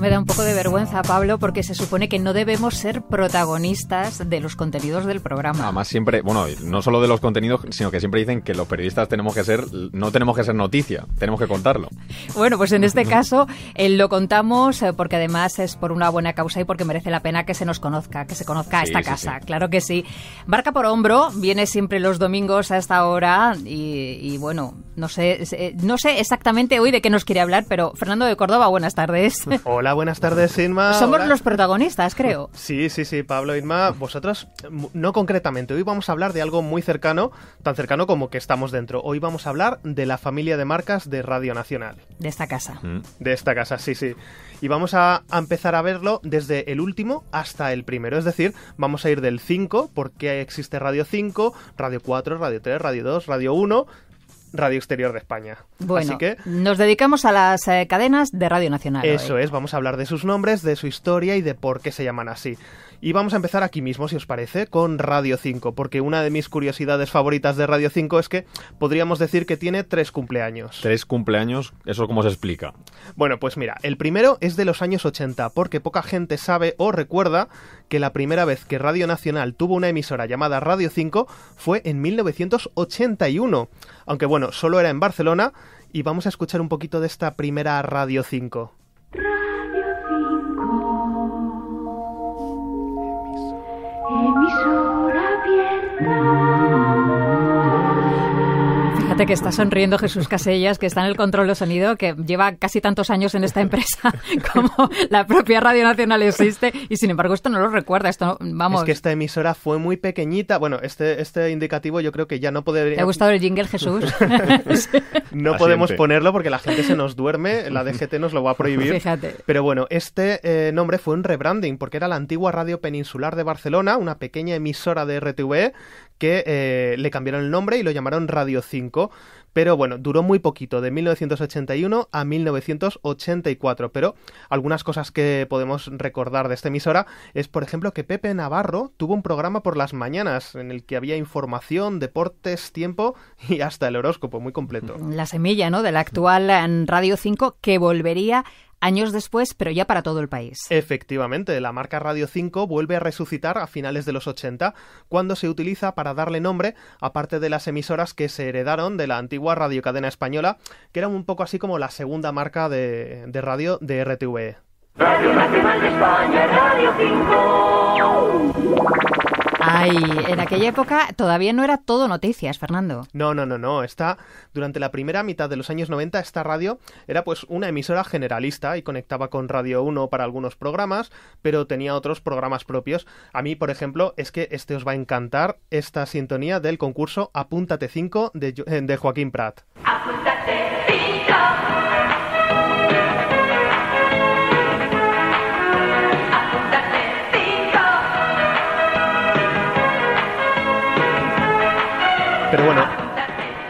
me da un poco de vergüenza, Pablo, porque se supone que no debemos ser protagonistas de los contenidos del programa. Además, siempre, bueno, no solo de los contenidos, sino que siempre dicen que los periodistas tenemos que ser, no tenemos que ser noticia, tenemos que contarlo. Bueno, pues en este caso eh, lo contamos eh, porque además es por una buena causa y porque merece la pena que se nos conozca, que se conozca esta casa. Claro que sí. Barca por hombro, viene siempre los domingos a esta hora y, bueno, no sé, eh, no sé exactamente hoy de qué nos quiere hablar, pero Fernando de Córdoba, buenas tardes. Hola, buenas tardes, Inma. Somos los protagonistas, creo. Sí, sí, sí, Pablo, Inma, vosotros, no concretamente, hoy vamos a hablar de algo muy cercano, tan cercano como que estamos dentro. Hoy vamos a hablar de la familia de marcas de Radio Nacional. De esta casa. Mm. De esta casa, sí, sí. Y vamos a, empezar a verlo desde el último hasta el primero. Es decir, vamos a ir del 5, porque existe Radio 5, Radio 4, Radio 3, Radio 2, Radio 1 Radio Exterior de España. Bueno, que, nos dedicamos a las eh, cadenas de Radio Nacional. Eso es, vamos a hablar de sus nombres, de su historia y de por qué se llaman así. Y vamos a empezar aquí mismo, si os parece, con Radio 5, porque una de mis curiosidades favoritas de Radio 5 es que podríamos decir que tiene tres cumpleaños. ¿Tres cumpleaños? ¿Eso cómo se explica? Bueno, pues mira, el primero es de los años 80, porque poca gente sabe o recuerda que la primera vez que Radio Nacional tuvo una emisora llamada Radio 5 fue en 1981, aunque bueno, solo era en Barcelona, y vamos a escuchar un poquito de esta primera Radio 5. Fíjate que está sonriendo Jesús Casellas, que está en el control de sonido, que lleva casi tantos años en esta empresa como la propia Radio Nacional existe, y sin embargo esto no lo recuerda. Esto, vamos. Es que esta emisora fue muy pequeñita. Bueno, este, este indicativo yo creo que ya no podría. ¿Te ha gustado el jingle, Jesús? no podemos ponerlo porque la gente se nos duerme, la DGT nos lo va a prohibir. Fíjate. Pero bueno, este eh, nombre fue un rebranding, porque era la antigua Radio Peninsular de Barcelona, una pequeña emisora de RTV que eh, le cambiaron el nombre y lo llamaron Radio 5. Pero bueno, duró muy poquito, de 1981 a 1984. Pero algunas cosas que podemos recordar de esta emisora es, por ejemplo, que Pepe Navarro tuvo un programa por las mañanas en el que había información, deportes, tiempo y hasta el horóscopo, muy completo. La semilla, ¿no? De la actual Radio 5 que volvería años después, pero ya para todo el país. Efectivamente, la marca Radio 5 vuelve a resucitar a finales de los 80, cuando se utiliza para darle nombre, aparte de las emisoras que se heredaron de la antigua radiocadena española, que era un poco así como la segunda marca de, de radio de RTV. Radio Nacional de España, Radio 5. Ay, en aquella época todavía no era todo noticias, Fernando. No, no, no, no. Está, durante la primera mitad de los años 90, esta radio era pues una emisora generalista y conectaba con Radio 1 para algunos programas, pero tenía otros programas propios. A mí, por ejemplo, es que este os va a encantar esta sintonía del concurso Apúntate 5 de, de Joaquín Prat. Apúntate 5.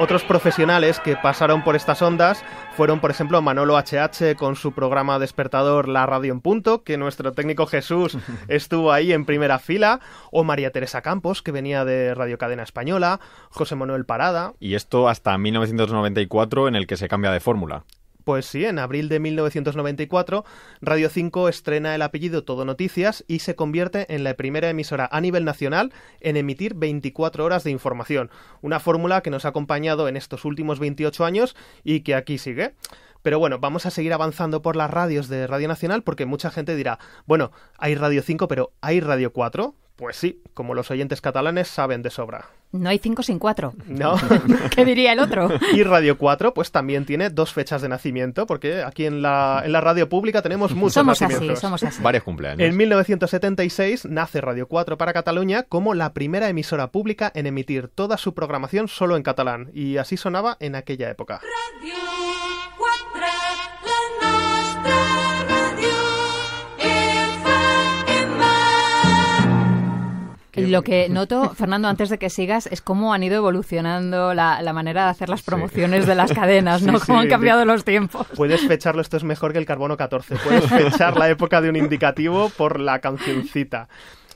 Otros profesionales que pasaron por estas ondas fueron, por ejemplo, Manolo HH con su programa despertador La Radio en Punto, que nuestro técnico Jesús estuvo ahí en primera fila, o María Teresa Campos, que venía de Radio Cadena Española, José Manuel Parada. Y esto hasta 1994, en el que se cambia de fórmula. Pues sí, en abril de 1994, Radio 5 estrena el apellido Todo Noticias y se convierte en la primera emisora a nivel nacional en emitir 24 horas de información, una fórmula que nos ha acompañado en estos últimos 28 años y que aquí sigue. Pero bueno, vamos a seguir avanzando por las radios de Radio Nacional porque mucha gente dirá, bueno, hay Radio 5, pero ¿hay Radio 4? Pues sí, como los oyentes catalanes saben de sobra. No hay 5 sin 4. No. ¿Qué diría el otro? Y Radio 4, pues también tiene dos fechas de nacimiento, porque aquí en la, en la radio pública tenemos muchos somos nacimientos. Así, somos así. Varios cumpleaños. En 1976 nace Radio 4 para Cataluña como la primera emisora pública en emitir toda su programación solo en catalán, y así sonaba en aquella época. Radio Lo que noto, Fernando, antes de que sigas, es cómo han ido evolucionando la, manera de hacer las promociones de las cadenas, ¿no? cómo han cambiado los tiempos. Puedes fecharlo, esto es mejor que el carbono 14. Puedes fechar la época de un indicativo por la cancioncita.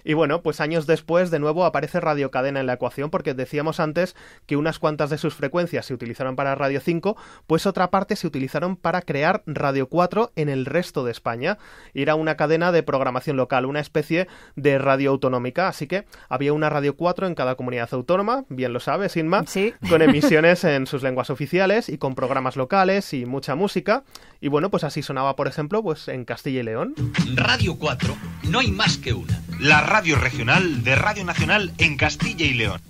Y bueno, pues años después de nuevo aparece Radio Cadena en la ecuación porque decíamos antes que unas cuantas de sus frecuencias se utilizaron para Radio 5, pues otra parte se utilizaron para crear Radio 4 en el resto de España. Era una cadena de programación local, una especie de radio autonómica, así que había una Radio 4 en cada comunidad autónoma, bien lo sabes, Inma, Sí. con emisiones en sus lenguas oficiales y con programas locales y mucha música. Y bueno, pues así sonaba, por ejemplo, pues en Castilla y León. Radio 4, no hay más que una. La radio regional de Radio Nacional en Castilla y León.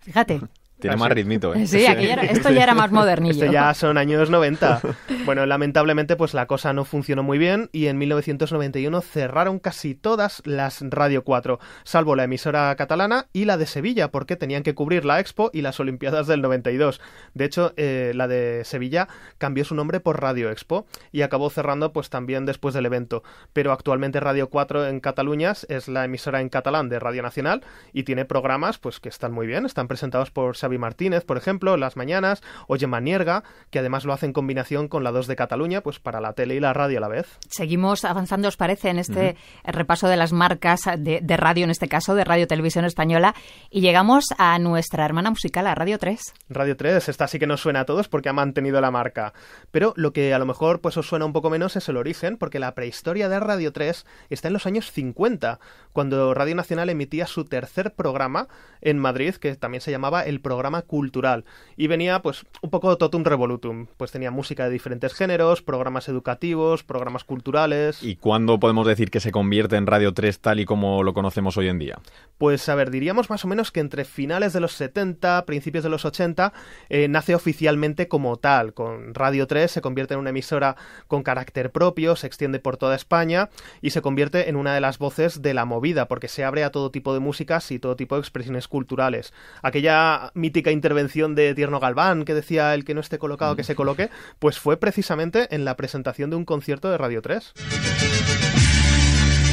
Fíjate. Tiene Así. más ritmito, ¿eh? Sí, aquí ya era- esto ya era más modernillo. Este ya son años 90. Bueno, lamentablemente pues la cosa no funcionó muy bien y en 1991 cerraron casi todas las Radio 4, salvo la emisora catalana y la de Sevilla, porque tenían que cubrir la Expo y las Olimpiadas del 92. De hecho, eh, la de Sevilla cambió su nombre por Radio Expo y acabó cerrando pues también después del evento. Pero actualmente Radio 4 en Cataluña es la emisora en catalán de Radio Nacional y tiene programas pues que están muy bien, están presentados por Xavi Martínez, por ejemplo, en las mañanas, o Gemma Nierga, que además lo hace en combinación con la 2 de Cataluña, pues para la tele y la radio a la vez. Seguimos avanzando, ¿os parece, en este repaso de las marcas de, de radio, en este caso, de Radio Televisión Española, y llegamos a nuestra hermana musical, a Radio 3. Radio 3, esta sí que nos suena a todos porque ha mantenido la marca. Pero lo que a lo mejor pues os suena un poco menos es el origen, porque la prehistoria de Radio 3 está en los años 50, cuando Radio Nacional emitía su tercer programa en Madrid, que también se llamaba el programa cultural. Y venía pues un poco totum revolutum, pues tenía música de diferentes géneros, programas educativos, programas culturales. ¿Y cuándo podemos decir que se convierte en Radio 3 tal y como lo conocemos hoy en día? Pues a ver, diríamos más o menos que entre finales de los 70, principios de los 80, eh, nace oficialmente como tal. Con Radio 3 se convierte en una emisora con carácter propio, se extiende por toda España y se convierte en una de las voces de la movida, porque se abre a todo tipo de músicas y todo tipo de expresiones culturales. Aquella mítica intervención de Tierno Galván que decía el que no esté colocado que se coloque, pues fue precisamente en la presentación de un concierto de Radio 3.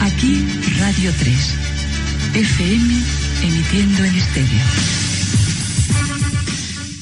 Aquí Radio 3. FM emitiendo en estéreo.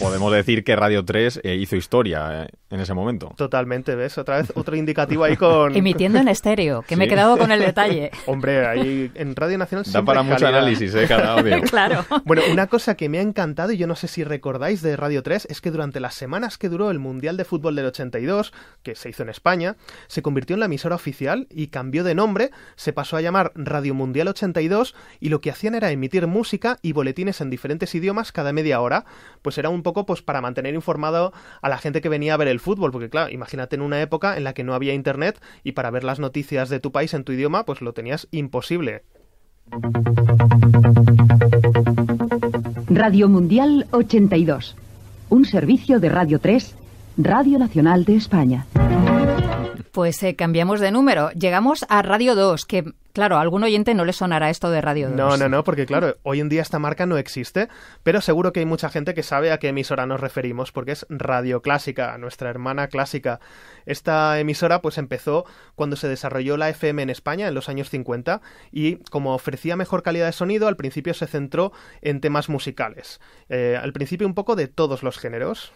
Podemos decir que Radio 3 eh, hizo historia eh, en ese momento. Totalmente, ¿ves? Otra vez otro indicativo ahí con... Emitiendo en estéreo, que me he quedado con el detalle. Hombre, ahí en Radio Nacional Da siempre para mucho calidad. análisis, ¿eh? Cada audio. claro. Bueno, una cosa que me ha encantado, y yo no sé si recordáis de Radio 3, es que durante las semanas que duró el Mundial de Fútbol del 82, que se hizo en España, se convirtió en la emisora oficial y cambió de nombre, se pasó a llamar Radio Mundial 82 y lo que hacían era emitir música y boletines en diferentes idiomas cada media hora. Pues era un poco pues para mantener informado a la gente que venía a ver el fútbol, porque claro, imagínate en una época en la que no había internet y para ver las noticias de tu país en tu idioma, pues lo tenías imposible. Radio Mundial 82. Un servicio de Radio 3, Radio Nacional de España. Pues eh, cambiamos de número. Llegamos a Radio 2, que, claro, a algún oyente no le sonará esto de Radio 2. No, no, no, porque claro, hoy en día esta marca no existe, pero seguro que hay mucha gente que sabe a qué emisora nos referimos, porque es Radio Clásica, nuestra hermana clásica. Esta emisora pues empezó cuando se desarrolló la FM en España en los años 50 y como ofrecía mejor calidad de sonido, al principio se centró en temas musicales. Eh, al principio un poco de todos los géneros.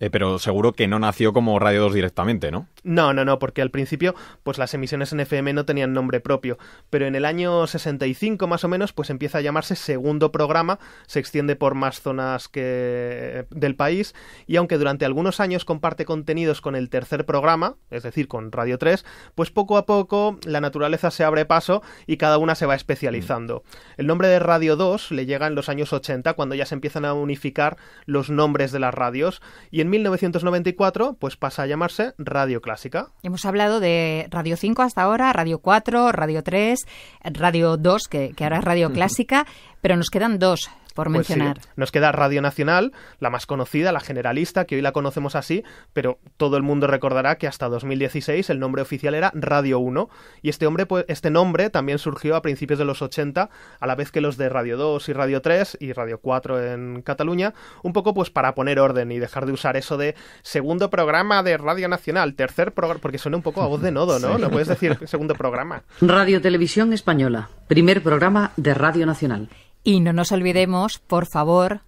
Eh, pero seguro que no nació como Radio 2 directamente, ¿no? No, no, no, porque al principio, pues las emisiones en FM no tenían nombre propio, pero en el año 65 más o menos, pues empieza a llamarse segundo programa, se extiende por más zonas que del país, y aunque durante algunos años comparte contenidos con el tercer programa, es decir, con Radio 3, pues poco a poco la naturaleza se abre paso y cada una se va especializando. El nombre de Radio 2 le llega en los años 80, cuando ya se empiezan a unificar los nombres de las radios, y en 1994, pues pasa a llamarse Radio Clásica. Hemos hablado de Radio 5 hasta ahora, Radio 4, Radio 3, Radio 2, que, que ahora es Radio Clásica, pero nos quedan dos por Pues sí, mencionar. Nos queda Radio Nacional, la más conocida, la generalista, que hoy la conocemos así, pero todo el mundo recordará que hasta 2016 el nombre oficial era Radio 1, y este, hombre, pues, este nombre también surgió a principios de los 80, a la vez que los de Radio 2 y Radio 3 y Radio 4 en Cataluña, un poco pues para poner orden y dejar de usar eso de segundo programa de Radio Nacional, tercer programa, porque suena un poco a voz de nodo, ¿no? No puedes decir segundo programa. Radio Televisión Española, primer programa de Radio Nacional. Y no nos olvidemos, por favor,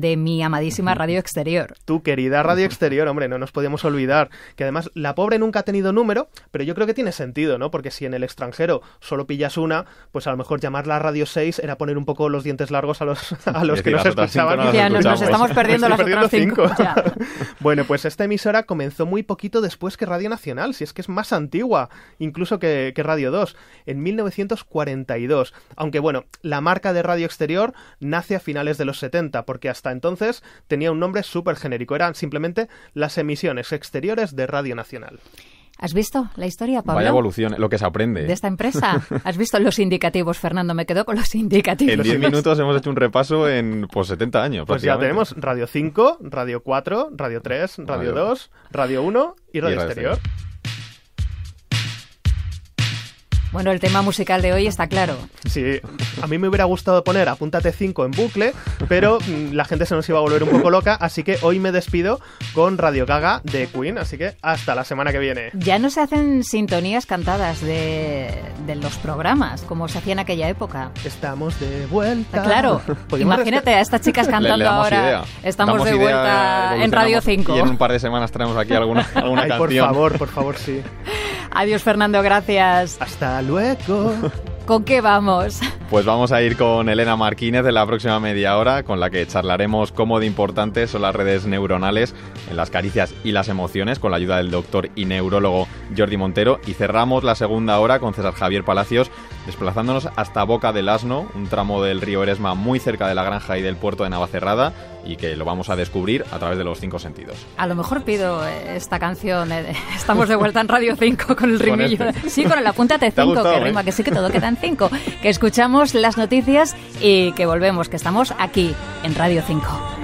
de mi amadísima Radio Exterior. Tu querida Radio Exterior, hombre, no nos podíamos olvidar. Que además la pobre nunca ha tenido número, pero yo creo que tiene sentido, ¿no? Porque si en el extranjero solo pillas una, pues a lo mejor llamarla Radio 6 era poner un poco los dientes largos a los, a los que nos cinco escuchaban. no Ya, nos, estamos perdiendo las otras cinco. perdiendo Ya. Bueno, pues esta emisora comenzó muy poquito después que Radio Nacional, si es que es más antigua, incluso que, que Radio 2, en 1942. Aunque bueno, la marca de Radio Exterior nace a finales de los 70, porque hasta entonces tenía un nombre súper genérico, eran simplemente las emisiones exteriores de Radio Nacional. ¿Has visto la historia, Pablo? Vaya evolución, lo que se aprende. de esta empresa. ¿Has visto los indicativos, Fernando? Me quedo con los indicativos. En 10 minutos hemos hecho un repaso en pues 70 años. Pues ya tenemos Radio 5, Radio 4, Radio 3, Radio Radio 2, Radio 1 y Radio, Radio Exterior. Bueno, el tema musical de hoy está claro. Sí, a mí me hubiera gustado poner Apúntate 5 en bucle, pero mm, la gente se nos iba a volver un poco loca, así que hoy me despido con Radio Gaga de Queen, así que hasta la semana que viene. Ya no se hacen sintonías cantadas de, de los programas, como se hacía en aquella época. Estamos de vuelta. Claro, imagínate a estas chicas Le- cantando le damos ahora. idea. Estamos Damos de idea, vuelta en Radio evolucionamos 5. Y en un par de semanas traemos aquí alguna, alguna Ay, por canción. favor, por favor, sí. Adiós, Fernando, gracias. Hasta luego. ¿Con qué vamos? Pues vamos a ir con Elena Martínez en la próxima media hora, con la que charlaremos cómo de importantes son las redes neuronales en las caricias y las emociones, con la ayuda del doctor y neurólogo Jordi Montero. Y cerramos la segunda hora con César Javier Palacios, desplazándonos hasta Boca del Asno, un tramo del río Eresma muy cerca de la granja y del puerto de Navacerrada, y que lo vamos a descubrir a través de los cinco sentidos. A lo mejor pido eh, esta canción. eh, Estamos de vuelta en Radio 5 con el Con rimillo. este. Sí, con el apúntate Te ha 5, gustado, que ¿eh? rima, que sí que todo queda en 5. Que escuchamos las noticias y que volvemos, que estamos aquí en Radio 5.